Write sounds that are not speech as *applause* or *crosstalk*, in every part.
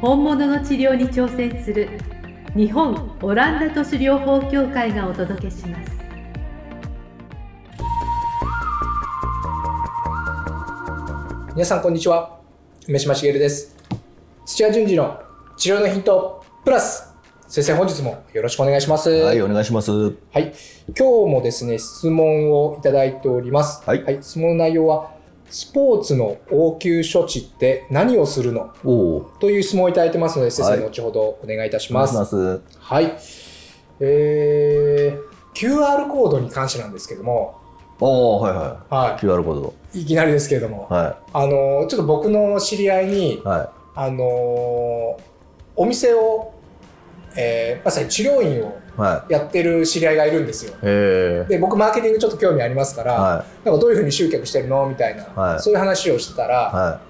本物の治療に挑戦する日本オランダ都市療法協会がお届けします。皆さんこんにちは。梅島茂です。土屋順次の治療のヒントプラス。先生本日もよろしくお願いします。はい、お願いします。はい。今日もですね質問をいただいております。はい。質問の内容はスポーツの応急処置って何をするの？という質問をいただいてますので先生、はい後ほどお願いいたしますいします。はいえー、QR コードに関してなんですけどもおお、はいは。はい QR コード。いいきなりですけれども、はあのちょっと僕の知り合いにい。はあのーお店を、えーまさに治療院をい。はやってる知り合いがいるんですよ。い。へえ。で僕マーケティングちょっと興味ありますから、はなんかどういうふうに集客してるのみたいな、はいそういう話をしてたら、い。は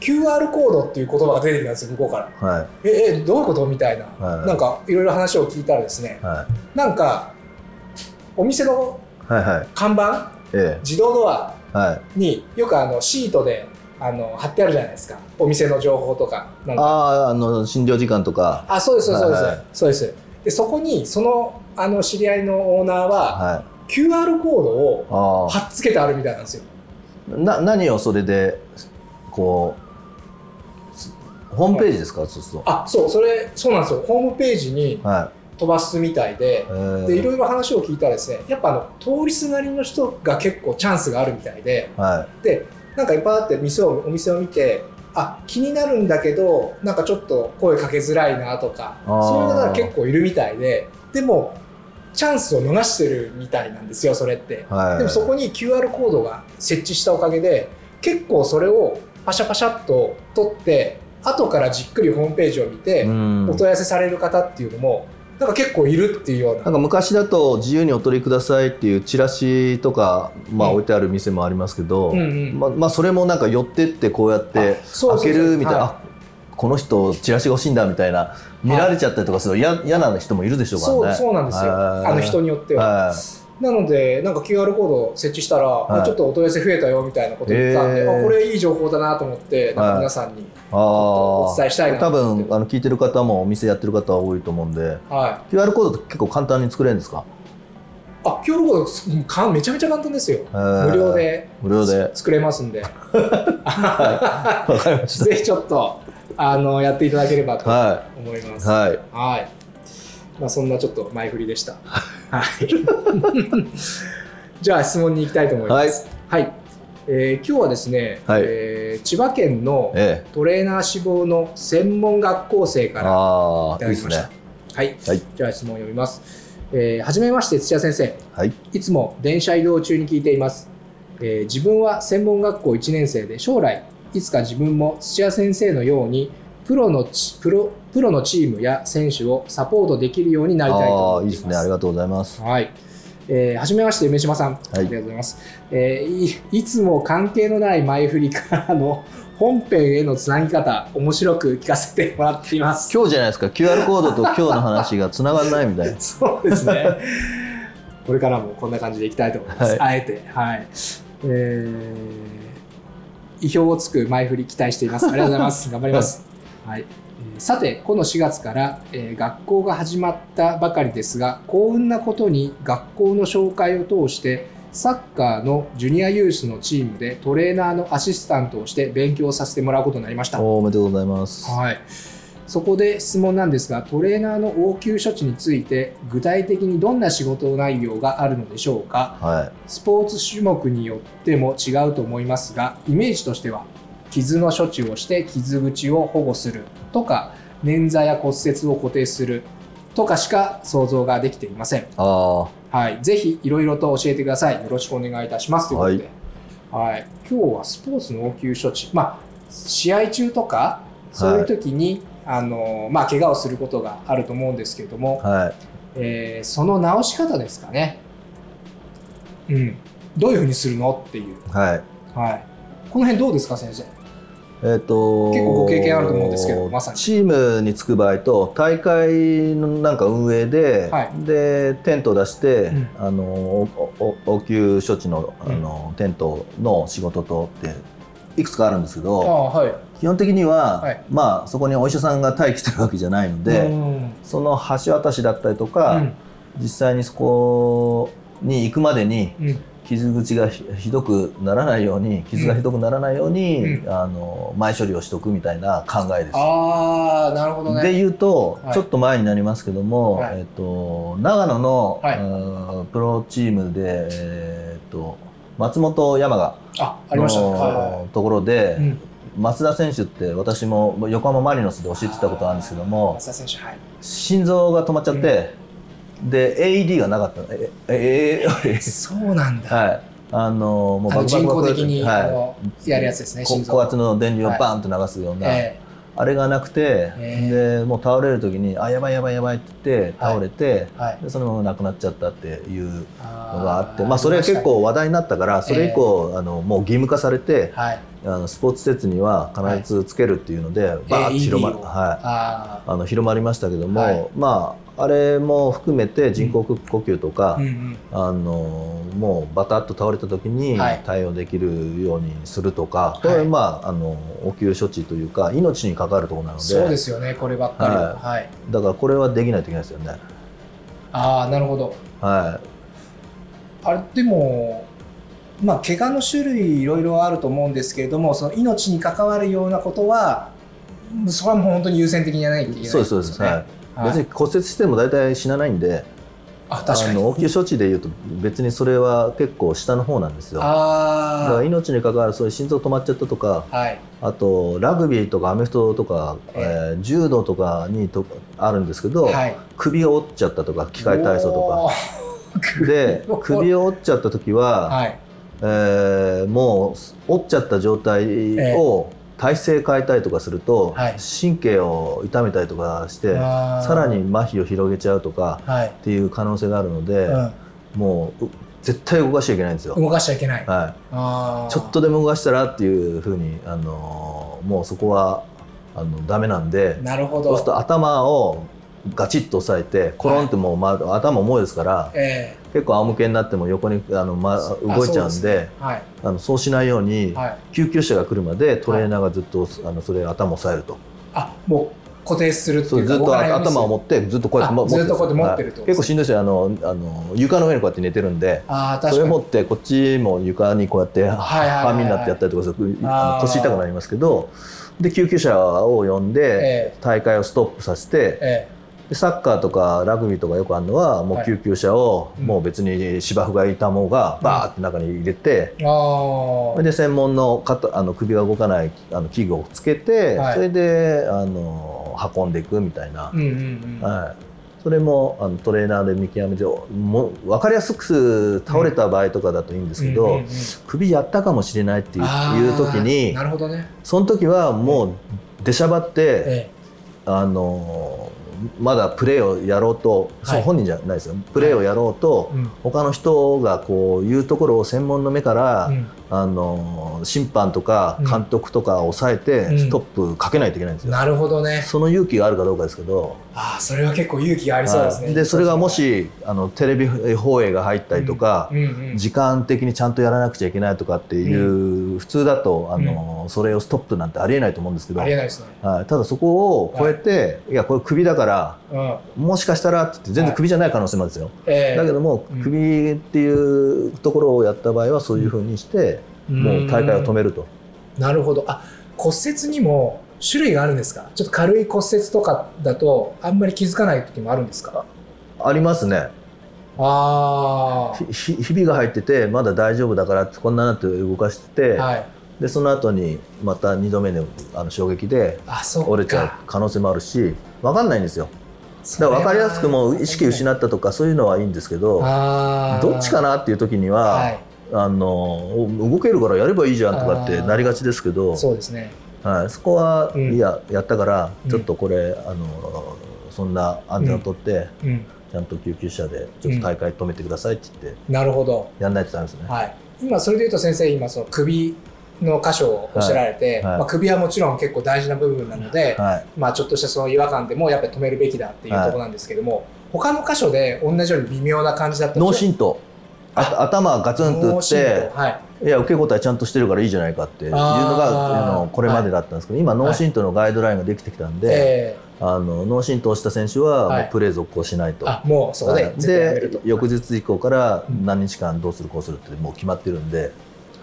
QR コードっていう言葉が出てきたんですよ向こうから。い。はい。ええどういうことみたいな、はいなんかいろいろ話を聞いたらですねはなんかお店のい。はい。はい。看板え自動ドア。によくあのシートであの貼ってあるじゃないですかお店の情報とかああ、あの、診療時間とか。あそうですそうです、はいはいそうですでそこにそのあの知り合いのオーナーはは QR コードを貼っつけてあるみたいなんですよあ。な、何をそれで、こう。すホームページですか、そうすると。あそうそれそうなんですよホームページには飛ばすみたいでい。えでいろえ。いろ話を聞いたらですねやっぱあの通りすがりの人が結構チャンスがあるみたいではでなんかいっぱいあって店をお店を見てあ気になるんだけどなんかちょっと声かけづらいなとかそういう方が結構いるみたいででもチャンスを逃してるみたいなんですよそれってい。はい。でもそこに QR コードが設置したおかげで結構それをパシャパシャっと取って後からじっくりホームページを見てうん。お問い合わせされる方っていうのもなんか結構いるっていうような。なんか昔だと自由にお取りくださいっていうチラシとか、まあ、うん。置いてある店もありますけど、うんうん。まあまあ、それもなんか寄ってってこうやって開けるみたいな、はいあこの人チラシが欲しいんだみたいな見られちゃったりとかすると嫌嫌な人もいるでしょうからね。そうそうなんですよ。はい。あの人によっては。はい。なのでなんか QR コード設置したら、はい。あちょっとお問い合わせ増えたよみたいなこと言ってたんで、へー。あこれいい情報だなと思ってなんか皆さんに、あお伝えしたいな多分あの聞いてる方もお店やってる方は多いと思うんで。はい。QR コードって結構簡単に作れるんですか、あ QR コードかめちゃめちゃ簡単ですよ。無無料で無料で。作れますんで。わかりまし *laughs* ぜひちょっとあのやっていただければとたは思います。いはい。はい。まあそんなちょっと前振りでした。はい。*laughs* *laughs* じゃあ質問に行きたいと思います。はい。えー今日はですね、はいえー千葉県のえトレーナー志望の専門学校生えからいただきました。ねはい。はいじゃあ質問を読みます。えーはじめまして土屋先生。はいいつも電車移動中に聞いています。えー自分は専門学校1年生で将来いつか自分も土屋先生のようにプロのチプロプロのチームや選手をサポートできるようになりたいとああ思います。いいですねありがとうございますはい。えーはじめまして梅島さん、ありがとうございます、えーい。いつも関係のない前振りからの *laughs* 本編へのつなぎ方、面白く聞かせてもらっています。今日じゃないですか QR コードと今日の話がつながらないみたいな *laughs* そうですね。これからもこんな感じでいきたいと思います。はいあえて、はい。えー、意表をつく前振り期待しています。ありがとうございます。頑張ります。はい。えーさて、この4月から、えー学校が始まったばかりですが、幸運なことに学校の紹介を通して、サッカーのジュニアユースのチームでトレーナーのアシスタントをして勉強させてもらうことになりました。おめでとうございます。はい、そこで質問なんですがトレーナーの応急処置について具体的にどんな仕事内容があるのでしょうか？はい。スポーツ種目によっても違うと思いますがイメージとしては？傷の処置をして傷口を保護するとか捻挫や骨折を固定するとかしか想像ができていません。あはい、ぜひいろいろと教えてください。よろしくお願いいたします。ということで、はい今日はスポーツの応急処置、まあ、試合中とかそういう時に、あのまあ怪我をすることがあると思うんですけれども、はいえーその治し方ですかね。うん。どういうふうにするの？っていう。はいはい。この辺どうですか先生？えっと結構ご経験あると思うんですけどまさに。チームにつく場合と大会のなんか運営で、はい。でテントを出して、うん。あの応急処置のあの、テントの仕事とっていくつかあるんですけあどあはい。基本的には、はい。まあそこにお医者さんが待機してるわけじゃないので、うん。その橋渡しだったりとか、うん。実際にそこに行くまでにうん傷口がひひどくならないように傷がひどくならないように、うんあの前処理をしとくみたいな考えです。ああなるほどね。で言うと、はいちょっと前になりますけども、はいえっと長野の、はいうんプロチームで、えっと松本山雅あありましたね。はいはのところで、い。うん。松田選手って私も横浜マリノスで教えてたことあるんですけども松田選手はい。心臓が止まっちゃって、で AED がなかったえええそうなんだ。はい。あのもうあの人工的に、あはのやるやつですね。高圧の電流をバーンと流すような、えあれがなくて、えでもう倒れる時にあやばいやばいやばいって言って倒れて、えはい。でそのまま亡くなっちゃったっていうののがあって。まあ、それは結構話題になったからそれ以降、あのもう義務化されてはい。あのスポーツ施設には必ずつけるっていうので、バーッと広ま,、はい、ああの広まりましたけども、はい。まああれも含めて人工呼吸とかあ。うんうん。あのもうバタッと倒れた時にはい対応できるようにするとか、いこれまああの応急処置というか命に関わるところなのでそうですよね。こればっかりは。ははい。だからこれはできないといけないですよね。ああなるほど。はあれでも。まあ、怪我の種類いろいろあると思うんですけれどもその命に関わるようなことはそれはもう本当に優先的にやらないといけないい、そうですそうです、はい別に骨折しても大体死なないんであ確かに。応急処置でいうと別にそれは結構下の方なんですよ。だからあ命に関わるそういう心臓止まっちゃったとかあはい。あとラグビーとかアメフトとか、ええ。ー柔道とかにとあるんですけど、はい。首を折っちゃったとか機械体操とおかー。*laughs* で首を。折っちゃった時は、はい。えーもう折っちゃった状態を体勢変えたりとかすると、はい。神経を痛めたりとかしてさらに麻痺を広げちゃうとかはい。っていう可能性があるので、うん。もうう絶対動かしちゃいけないんですよ。動かしちゃいけない。はい、ちょっとでも動かしたらっていうふうに、あのーもうそこはあのダメなんでなるほど。そうすると頭をガチッと押さえてコロンってもう、まあ、頭重いですからえ結構仰向けになっても横にあの、ま、え動いちゃうんであそうはい。あのそうしないように、はい。救急車が来るまでトレーナーがずっと、あのそれ頭を押さえると。あもう固定するっていうずっと頭を持ってずっとこうやって持ってるずっとこうやって持ってる。結構しんどいですよ。あのあの床の上にこうやって寝てるんで。それ持ってこっちも床にこうやって半身になってやったりとかするああー。の腰痛くなりますけどで救急車を呼んでえ大会をストップさせてえでサッカーとかラグビーとかよくあるのはもはい。う救急車をうん。もう別に芝生がいたものがバーって中に入れてえああで専門の肩あの首が動かないあの器具をつけてはい。それであの運んでいくみたいな。うんうんうん。はい、それもあのトレーナーで見極めてもう分かりやすく倒れた場合とかだといいんですけど、うんうんうん首やったかもしれないっていう時になるほどね。その時はもう出しゃばって、え。あのまだプレーをやろうと、その本人じゃないですよ。プレーをやろうと、えうん。他の人がこういうところを専門の目から、うんあの審判とかうん。監督とかを抑えて、うん。ストップかけないといけないんですよ。なるほどね。その勇気があるかどうかですけど、ああそれは結構勇気がありそうですね。はい。でそれがもしあのテレビ放映が入ったりとか、うん。うん。時間的にちゃんとやらなくちゃいけないとかっていう、普通だとあの、それをストップなんてありえないと思うんですけど、ありえないですね。はい、ただそこを超えて、い、やこれ首だからうん。もしかしたらって言って全然首じゃない可能性もあるんですよ、ええ。だけどもうん。首っていうところをやった場合はそういうふうにして、もう大会を止めると。なるほど。あ骨折にも種類があるんですか？ちょっと軽い骨折とかだとあんまり気づかない時もあるんですか？ありますねあひひひびが入っててまだ大丈夫だからってこんななって動かしてて、あ。はい。でその後にまた2度目のあの衝撃であそうか。折れちゃう可能性もあるし分かんないんですよだから分かりやすくもう意識失ったとかそういうのはいいんですけどどっちかなっていう時には、はい。あの動けるからやればいいじゃんとかってなりがちですけどそうですね。はい、そこは、うん。いややったからうん。ちょっとこれ、あのそんな安全を取って、うん、ちゃんと救急車でちょっと大会止めてくださいって言ってなるほど、やんないとダメですね。はい、今それで言うと先生今その首の箇所をおっしゃられて、はい。はい。まあ、首はもちろん結構大事な部分なので、はい。まあ、ちょっとしたその違和感でもやっぱり止めるべきだっていうところなんですけども、他の箇所で同じように微妙な感じだった脳震盪。あ頭ガツンと打って盪はい。いや受け答えちゃんとしてるからいいじゃないかっていうのがあのこれまでだったんですけど、今脳震盪のガイドラインができてきたんで、えあの脳震盪した選手ははい。もうプレー続行しないと。ーあもうそこではい。絶対やめると、で翌日以降からうん。何日間どうするこうするってもう決まってるんで、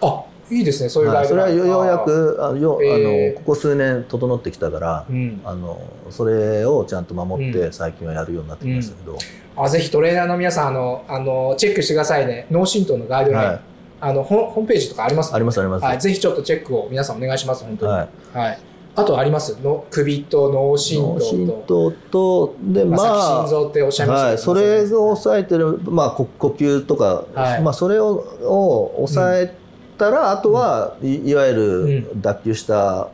あいいですねそういうガはいそれはよようやくあのよあえーのここ数年整ってきたからうん。あのそれをちゃんと守っうて最近はやるようになってきましたけど、あぜひトレーナーの皆さんあのあのチェックしてくださいね。脳震盪のガイドライン、はい。あのホホームページとかあります？ありますあります。はい、ぜひちょっとチェックを皆さんお願いします本当に、ははい。あとあります？の首と脳震盪と。盪とでまあ、心臓っておっしゃいましたはい、それを抑えてる、まあ、呼呼吸とか、はい。まあ、それをを抑えたら、あとは、いいわゆる脱臼した、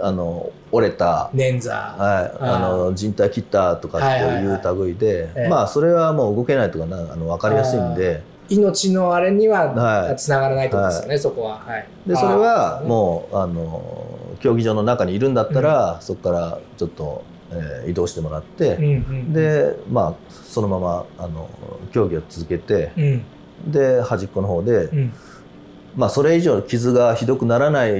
あの折れた、捻挫。はい、あの人体切ったとかってはいはいいう類で、ええ。まあそれはもう動けないとかなあの分かりやすいんで。命のあれにははいつながらないってことですよね、そこは、はい、でそれはもうあの競技場の中にいるんだったら、そこからちょっと、えー移動してもらって、うんうん、でまあそのままあの競技を続けてうん。で端っこの方で、うん、まあ、それ以上傷がひどくならないよ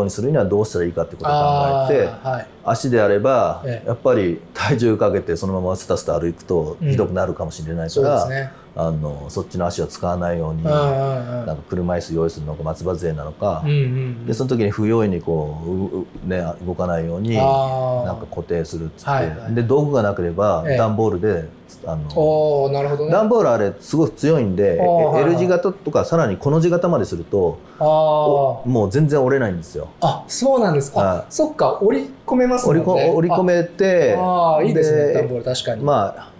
うにするにはどうしたらいいかってことを考あえてーはい。足であれば、ええ。やっぱり体重かけてそのままスタスタ歩くとうんひどくなるかもしれないかそうでら、すねあのそっちの足を使わないように、なんか車椅子用意するのか松葉杖なのか、でその時に不用意にこうね、動かないようになんか固定するっつって、はいはい。で道具がなければええ。段ボールで、あのおおなるほどね。段ボールあれすごく強いんで、はいはい。L 字型とかさらにこの字型までするともう全然折れないんですよ。ああそうなんですか、はい。あそっか折り込めますもんね。折りこ折り込めてああーいいですねで段ボール確かに、まあ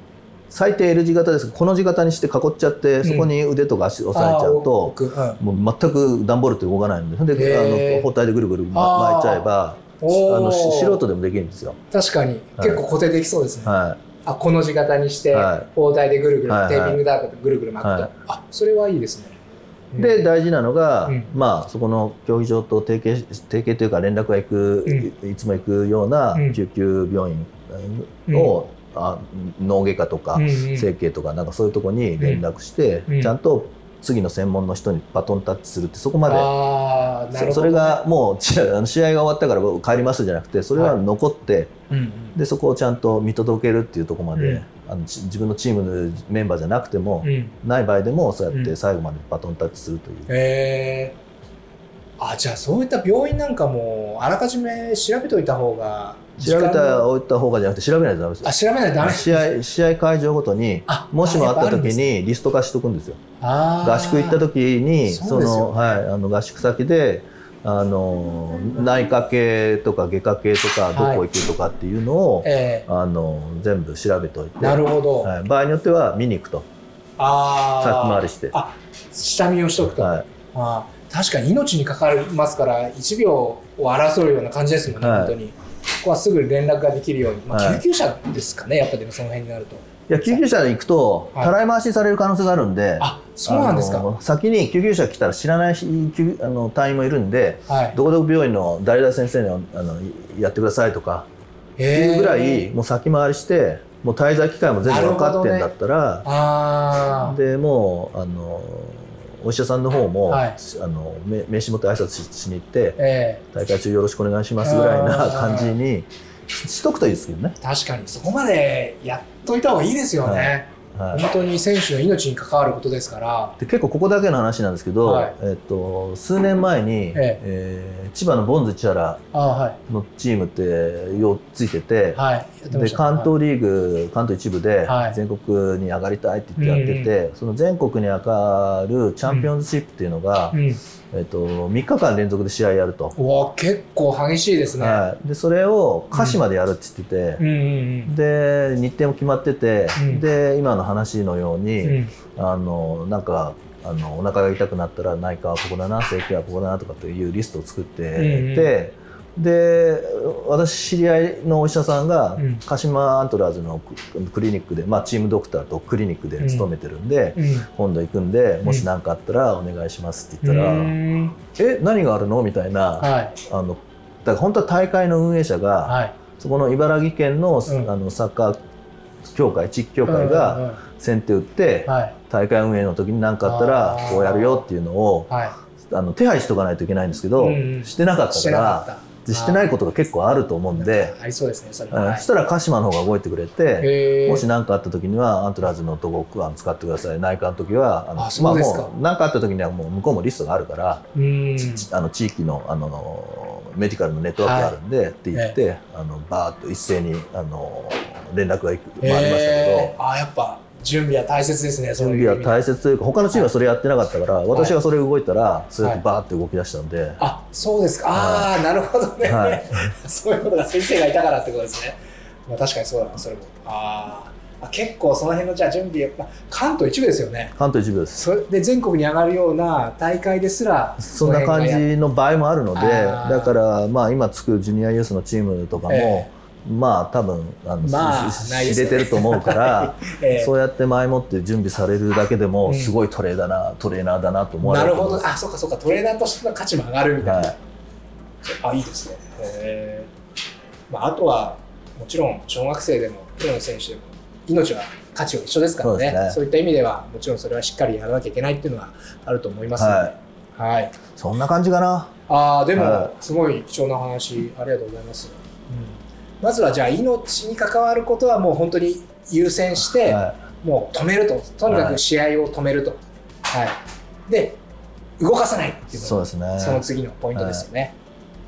最低 L 字型ですこの字型にして囲っちゃって、ん。そこに腕とか足押さえちゃうと奥うん。もう全く段ボールって動かないのでであの包帯でぐるぐる巻いちゃえばあのし素人でもできるんですよ。確かに、結構固定できそうですね、はあこの字型にして、はい。包帯でぐるぐる、はいはい。テーピングダークでぐるぐる巻くと、はい。あそれはいいですね。い、で大事なのが、うん。まあ、そこの競技場と提携し提携というか連絡が行く、いつも行くようなうん。救急病院を、あ脳外科とか、うんうん。整形とかなんかそういうところに連絡して、うん。ちゃんと次の専門の人にバトンタッチするってそこまで。ね。そそれがもう試合が終わったから僕帰りますじゃなくてそれは残って、うんうん。でそこをちゃんと見届けるっていうところまで、うん。あのち自分のチームのメンバーじゃなくても、うん。ない場合でもそうやっうん。て最後までバトンタッチするという、へえあじゃあそういった病院なんかもあらかじめ調べといた方が調べ時間たの置いた方がじゃなくて調べないとダメですよ。あ調べないとダメ。試合試合会場ごとにあもしもあった時にリスト化しとくんですよ。合宿行った時にその、はい、あの合宿先であの内科系とか外科系とかどこ行くとかっていうのを、えあの全部調べておいて。えなるほど、はい、場合によっては見に行くと。ああ先回りして、あ下見をしとくと、はい、あー確かに命にかかりますから1秒を争うような感じですもんね、はい。本当に。ここはすぐ連絡ができるように、まあ、はい。救急車ですかねやっぱでもその辺になると。いや救急車で行くとはい。たらい回しにされる可能性があるんで、あそうなんですか。先に救急車来たら知らないあの隊員もいるんではい。どこどこ病院の誰々先生にあのやってくださいとかっていうぐらいもう先回りしてもう滞在期間も全部分かってんだったら、ああでもうあのお医者さんの方も、はい。あの名名刺持って挨拶ししに行ってえ大会中よろしくお願いしますぐらいな感じにししとくといいですけどね。え確かにそこまでやっといた方がいいですよね、はい本当に選手の命に関わることですから。で結構ここだけの話なんですけど、はい。えっと、数年前に、ええ。ー千葉のボンズ千原のチームってようついてて、はい。で関東リーグ関東一部ではい。全国に上がりたいって言ってやってて、その全国に上がるチャンピオンズシップっていうのが、うん、えっと、3日間連続で試合やると、うわ結構激しいですね、はい、でそれを鹿島でやるって言ってて、うん。うんで日程も決まってて、うん。で今の話のように、うん。うんあのなんかあのお腹が痛くなったら内科はここだな整形はここだなとかっていうリストを作ってて、で私知り合いのお医者さんが、うん。鹿島アントラーズのククリニックで、まあ、チームドクターとクリニックで勤めてるんで、今度行くんでもし何かあったらお願いしますって言ったら「うんえ何があるの?」みたいな、はい。あのだから本当は大会の運営者が、はい。そこの茨城県の,、うん。あのサッカー協会地域協会が先手打って、はい。大会運営の時に何かあったらこうやるよっていうのをはい。あの手配しとかないといけないんですけど、うんうん。してなかったからしてないことが結構あると思うんで、ありそうですねそれうんはい。そしたら鹿島の方が動いてくれて、もし何かあった時にはアントラーズのとこあの使ってください。内科の時はあのあそうですか。もう何かあった時にはもう向こうもリストがあるから、あの地域のあのメディカルのネットワークがあるんで、って言って、あのバーッと一斉にあの連絡がいく回りましたけど。あやっぱ準備は大切ですね準備は大切というか他のチームはそれやってなかったから、私がそれ動いたらそうやってバーって動き出したんで、あそうですか。ああなるほどね、はい。*laughs* そういうことが先生がいたからってことですね、まあ、確かにそうだなそれも。あー。あ結構その辺のじゃあ準備、まあ、関東一部ですよね。関東一部です。それで全国に上がるような大会ですらそんな感じの場合もあるのでだからまあ今つくジュニアユースのチームとかも、えまあ多分あの、まあ知れてると思うから、*laughs* ええ。そうやって前もって準備されるだけでも、うんすごいトレーだなトレーナーだなと思われなるほると思いますど。あそうかそうか。トレーナーとしての価値も上がるみたいな、はい。あいいですね。へー。まあ、あとはもちろん小学生でもプロの選手でも命は価値は一緒ですからね。ね。そういった意味ではもちろんそれはしっかりやらなきゃいけないっていうのはあると思います。ので、はい。はい、そんな感じかな。ああでも、はすごい貴重な話ありがとうございます、うん、まずはじゃあ命に関わることはもう本当に優先して、はもう止めると。とにかく試合を止めると、はい。で動かさないっていうのがそうですね。その次のポイントですよね、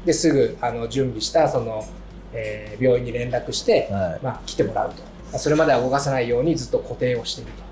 ですぐあの準備したその、えー病院に連絡して、はい。まあ、来てもらうと。まあそれまでは動かさないようにずっと固定をしていると。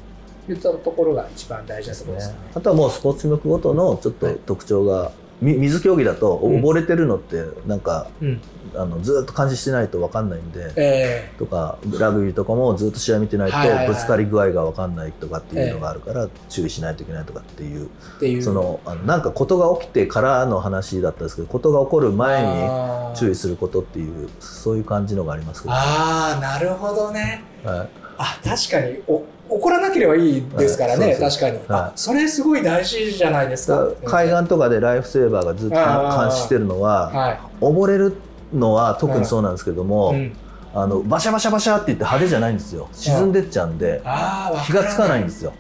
いったところが一番大事なところですよね。あとはもうスポーツ種目ごとのちょっと特徴が、み水競技だとうん。溺れてるのってなんか、うん。あのずっと監視してないと分かんないんで、えとかラグビーとかもずっと試合見てないとぶつかり具合が分かんないとかっていうのがあるから注意しないといけないとかっていうーっていう。そのあのなんかことが起きてからの話だったんですけどことが起こる前にあー。注意することっていうそういう感じのがありますけど、あーなるほどね。はい。あ確かにお怒らなければいいですからね、確かに、あはい。それすごい大事じゃないですか。海岸とかでライフセーバーがずっと監視してるのははい、溺れるのは特にそうなんですけども、うん、あのバシャバシャバシャって言って派手じゃないんですよ。沈んでっちゃうんでああ気がつかないんですよ。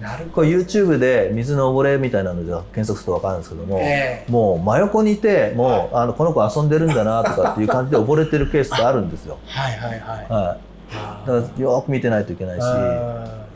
なるほこれ YouTube で水の溺れみたいなので検索すると分かるんですけども、ええ。もう真横にいてもう、はい。あのこの子遊んでるんだなとかっていう感じで溺れてるケースがあるんですよ、はいはいはい。はあい、だからよく見てないといけないしあ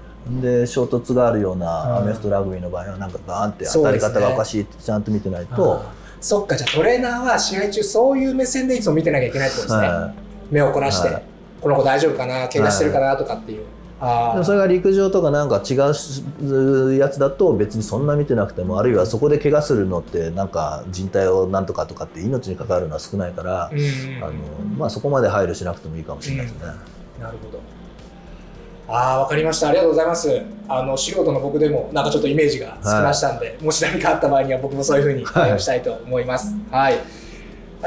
で衝突があるよううんなアメフトラグビーの場合はなんかバーンって当たり方がおかしいってちゃんと見てないーと、そっかじゃあトレーナーは試合中そういう目線でいつも見てなきゃいけないってことですね、は目を凝らして、はい。この子大丈夫かな怪我してるかなとかっていう、い、ああでもそれが陸上とかなんか違うやつだと別にそんな見てなくてもあるいはそこで怪我するのってなんか人体をなんとかとかって命に関わるのは少ないから、うんうん。あのまあ、そこまで配慮しなくてもいいかもしれないですね。なるほど。ああ、わかりました。ありがとうございます。あの素人の僕でも、なんかちょっとイメージがつきましたんで、もし何かあった場合には、僕もそういうふうに対応したいと思います。はい。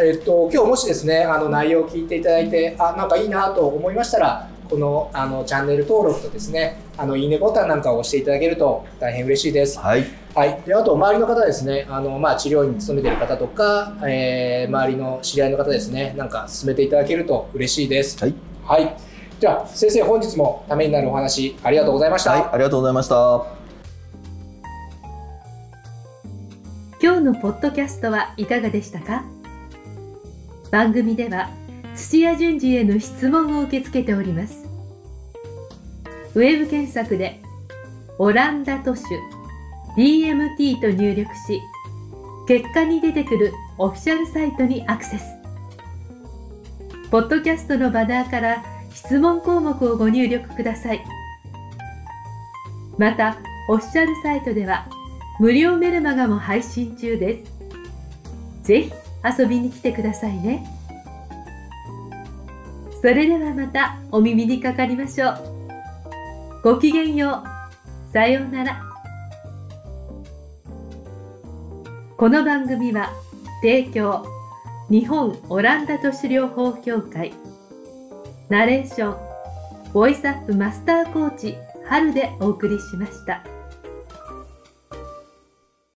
えっと、今日もしですね、あの内容を聞いていただいて、あ、なんかいいなと思いましたら。このあのチャンネル登録とですね、あのいいねボタンなんかを押していただけると大変嬉しいです。はい、はい、であと周りの方ですねあの、まあ、治療院に勤めている方とか、えー周りの知り合いの方ですねなんか進めていただけると嬉しいですはいはい、じゃあ先生本日もためになるお話ありがとうございました、はい、ありがとうございました。今日のポッドキャストはいかがでしたか？番組では土屋順次への質問を受け付けております。ウェブ検索で「オランダ都市 DMT」と入力し結果に出てくるオフィシャルサイトにアクセス。ポッドキャストのバナーから質問項目をご入力くださいまたオフィシャルサイトでは無料メルマガも配信中です。ぜひ遊びに来てくださいね。それではまたお耳にかかりましょう。ごきげんよう。さようなら。この番組は提供日本オランダ都市療法協会ナレーションボイスアップマスターコーチ春でお送りしました。